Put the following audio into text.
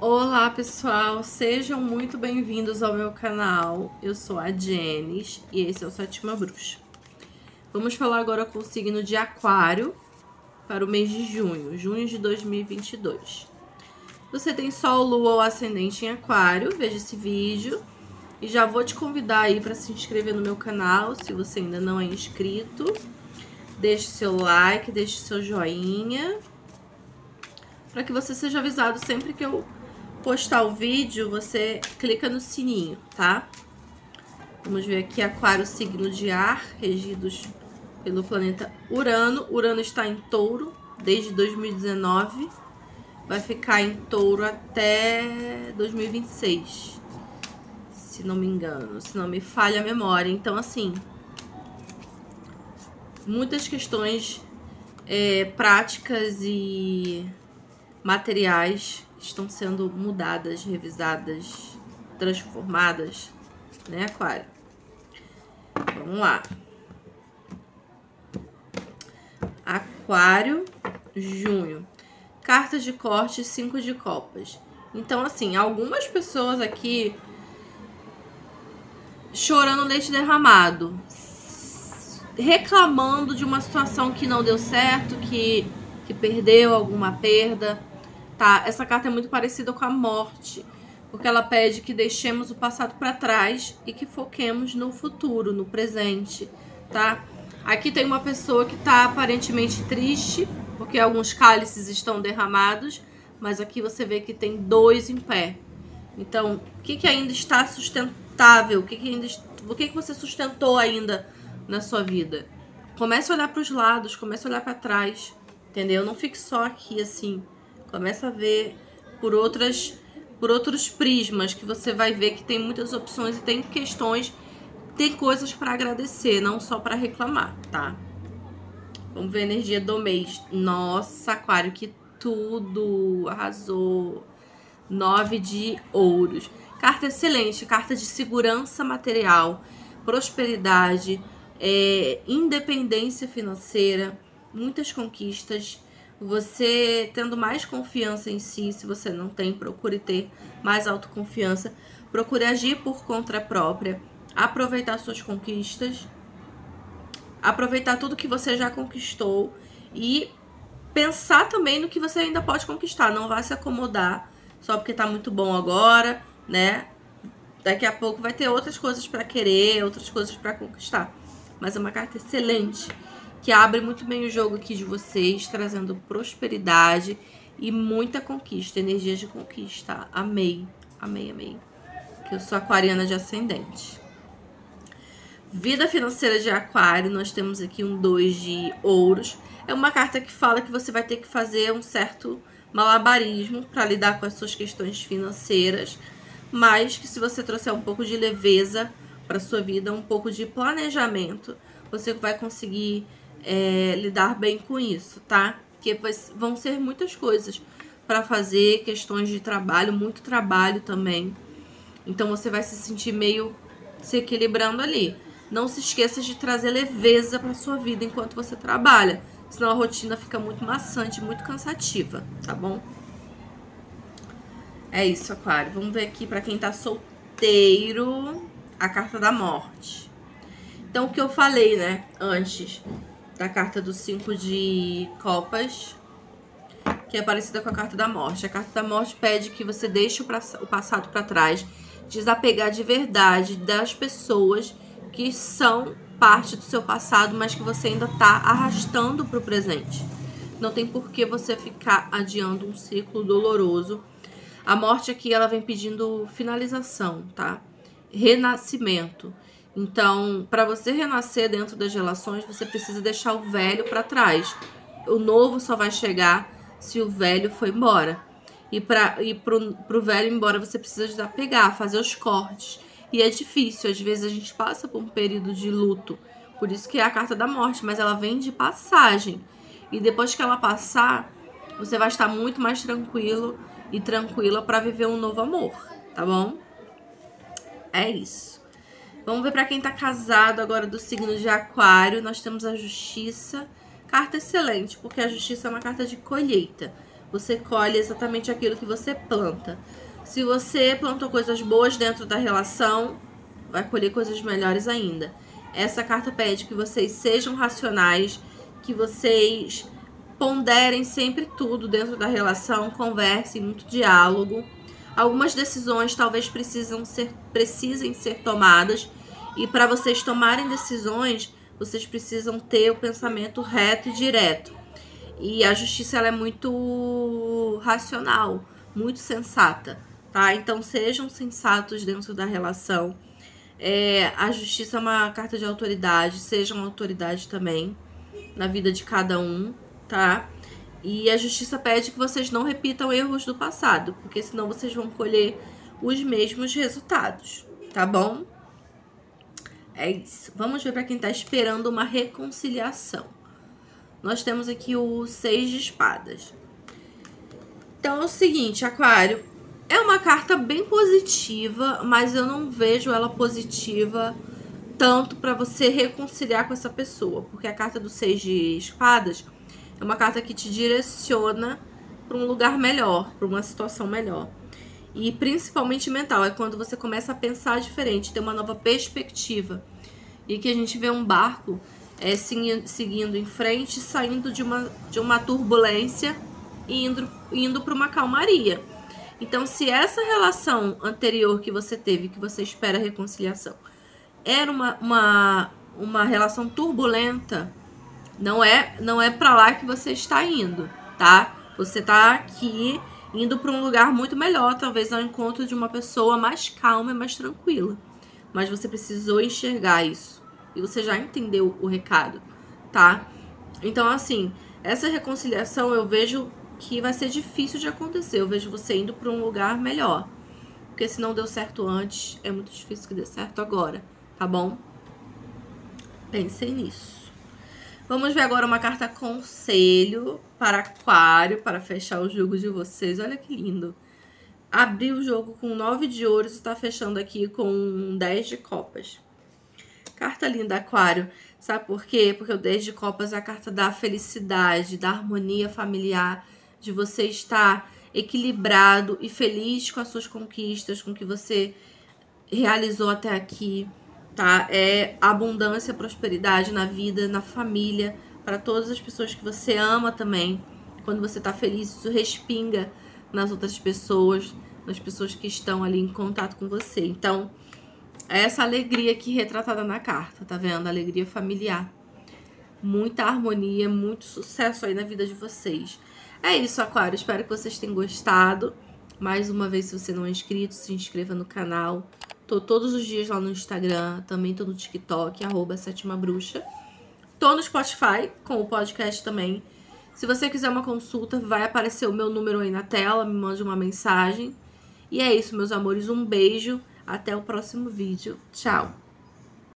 Olá pessoal, sejam muito bem-vindos ao meu canal. Eu sou a Jenis e esse é o Sétima Bruxa. Vamos falar agora com o signo de Aquário para o mês de junho, junho de 2022. Você tem Sol, Lua ou Ascendente em Aquário, veja esse vídeo. E já vou te convidar aí para se inscrever no meu canal, se você ainda não é inscrito. Deixe seu like, deixe seu joinha, para que você seja avisado sempre que eu postar o vídeo, você clica no sininho, tá? Vamos ver aqui Aquário, signo de ar, regidos pelo planeta Urano. Urano está em touro desde 2019. Vai ficar em touro até 2026. Se não me engano, se não me falha a memória. Então, assim, muitas questões é, práticas e materiais estão sendo mudadas, revisadas, transformadas, né, Aquário? Vamos lá. Aquário, junho. Cartas de corte, cinco de copas. Então, assim, algumas pessoas aqui chorando leite derramado, reclamando de uma situação que não deu certo, que, que perdeu alguma perda tá? Essa carta é muito parecida com a morte, porque ela pede que deixemos o passado para trás e que foquemos no futuro, no presente, tá? Aqui tem uma pessoa que está aparentemente triste, porque alguns cálices estão derramados, mas aqui você vê que tem dois em pé. Então, o que, que ainda está sustentável? O que, que ainda, o que, que você sustentou ainda na sua vida? Comece a olhar para os lados, comece a olhar para trás, entendeu? Não fique só aqui assim. Começa a ver por outras por outros prismas que você vai ver que tem muitas opções e tem questões, tem coisas para agradecer, não só para reclamar, tá? Vamos ver a energia do mês. Nossa, aquário, que tudo! Arrasou! Nove de ouros. Carta excelente, carta de segurança material, prosperidade, é, independência financeira, muitas conquistas, você tendo mais confiança em si, se você não tem, procure ter mais autoconfiança. Procure agir por conta própria, aproveitar suas conquistas, aproveitar tudo que você já conquistou e pensar também no que você ainda pode conquistar. Não vá se acomodar só porque tá muito bom agora, né? Daqui a pouco vai ter outras coisas para querer, outras coisas para conquistar. Mas é uma carta excelente que abre muito bem o jogo aqui de vocês, trazendo prosperidade e muita conquista, energias de conquista. Amei, amei, amei. Que eu sou aquariana de ascendente. Vida financeira de aquário, nós temos aqui um 2 de ouros. É uma carta que fala que você vai ter que fazer um certo malabarismo para lidar com as suas questões financeiras, mas que se você trouxer um pouco de leveza para sua vida, um pouco de planejamento, você vai conseguir é, lidar bem com isso, tá? Porque vão ser muitas coisas para fazer, questões de trabalho, muito trabalho também. Então você vai se sentir meio se equilibrando ali. Não se esqueça de trazer leveza para sua vida enquanto você trabalha, senão a rotina fica muito maçante, muito cansativa, tá bom? É isso, Aquário. Vamos ver aqui para quem tá solteiro, a carta da morte. Então, o que eu falei, né, antes, da carta do cinco de copas, que é parecida com a carta da morte. A carta da morte pede que você deixe o passado para trás, desapegar de verdade das pessoas que são parte do seu passado, mas que você ainda está arrastando para o presente. Não tem por que você ficar adiando um ciclo doloroso. A morte aqui ela vem pedindo finalização, tá? Renascimento. Então, para você renascer dentro das relações, você precisa deixar o velho para trás. O novo só vai chegar se o velho for embora. E para ir pro, pro velho embora, você precisa desapegar, fazer os cortes. E é difícil, às vezes a gente passa por um período de luto. Por isso que é a carta da morte, mas ela vem de passagem. E depois que ela passar, você vai estar muito mais tranquilo e tranquila para viver um novo amor, tá bom? É isso. Vamos ver para quem está casado agora do signo de aquário. Nós temos a justiça. Carta excelente, porque a justiça é uma carta de colheita. você colhe exatamente aquilo que você planta. Se você plantou coisas boas dentro da relação, vai colher coisas melhores ainda. Essa carta pede que vocês sejam racionais, que vocês ponderem sempre tudo dentro da relação, conversem, muito diálogo. Algumas decisões talvez precisam ser, precisem ser tomadas e para vocês tomarem decisões, vocês precisam ter o pensamento reto e direto. E a justiça ela é muito racional, muito sensata, tá? Então sejam sensatos dentro da relação. É, a justiça é uma carta de autoridade, sejam autoridade também na vida de cada um, tá? E a justiça pede que vocês não repitam erros do passado, porque senão vocês vão colher os mesmos resultados, tá bom? É isso. Vamos ver para quem está esperando uma reconciliação nós temos aqui o Seis de Espadas. Então é o seguinte, Aquário, é uma carta bem positiva, mas eu não vejo ela positiva tanto para você reconciliar com essa pessoa, porque a carta do Seis de Espadas é uma carta que te direciona para um lugar melhor, para uma situação melhor. E principalmente mental, é quando você começa a pensar diferente, ter uma nova perspectiva. E que a gente vê um barco é, seguindo em frente, saindo de uma, de uma turbulência e indo, indo para uma calmaria. Então, se essa relação anterior que você teve, que você espera reconciliação, era uma, uma, uma relação turbulenta, não é não é para lá que você está indo, tá? Você está aqui indo para um lugar muito melhor, talvez ao encontro de uma pessoa mais calma e mais tranquila. Mas você precisou enxergar isso e você já entendeu o recado, tá? Então, assim, essa reconciliação eu vejo que vai ser difícil de acontecer. Eu vejo você indo para um lugar melhor. Porque se não deu certo antes, é muito difícil que dê certo agora, tá bom? Pensem nisso. Vamos ver agora uma carta conselho para aquário, para fechar o jogo de vocês. Olha que lindo. Abri o jogo com 9 de ouros e está fechando aqui com 10 de copas. Carta linda, Aquário. Sabe por quê? Porque o 10 de Copas é a carta da felicidade, da harmonia familiar, de você estar equilibrado e feliz com as suas conquistas, com o que você realizou até aqui, tá? É abundância, prosperidade na vida, na família, para todas as pessoas que você ama também. Quando você tá feliz, isso respinga nas outras pessoas, nas pessoas que estão ali em contato com você. Então, é essa alegria aqui retratada na carta, tá vendo? Alegria familiar. Muita harmonia, muito sucesso aí na vida de vocês. É isso, Aquário. Espero que vocês tenham gostado. Mais uma vez, se você não é inscrito, se inscreva no canal. Tô todos os dias lá no Instagram, também tô no TikTok, arroba Sétima Bruxa. Tô no Spotify, com o podcast também. Se você quiser uma consulta, vai aparecer o meu número aí na tela, me mande uma mensagem. E é isso, meus amores. Um beijo. Até o próximo vídeo. Tchau!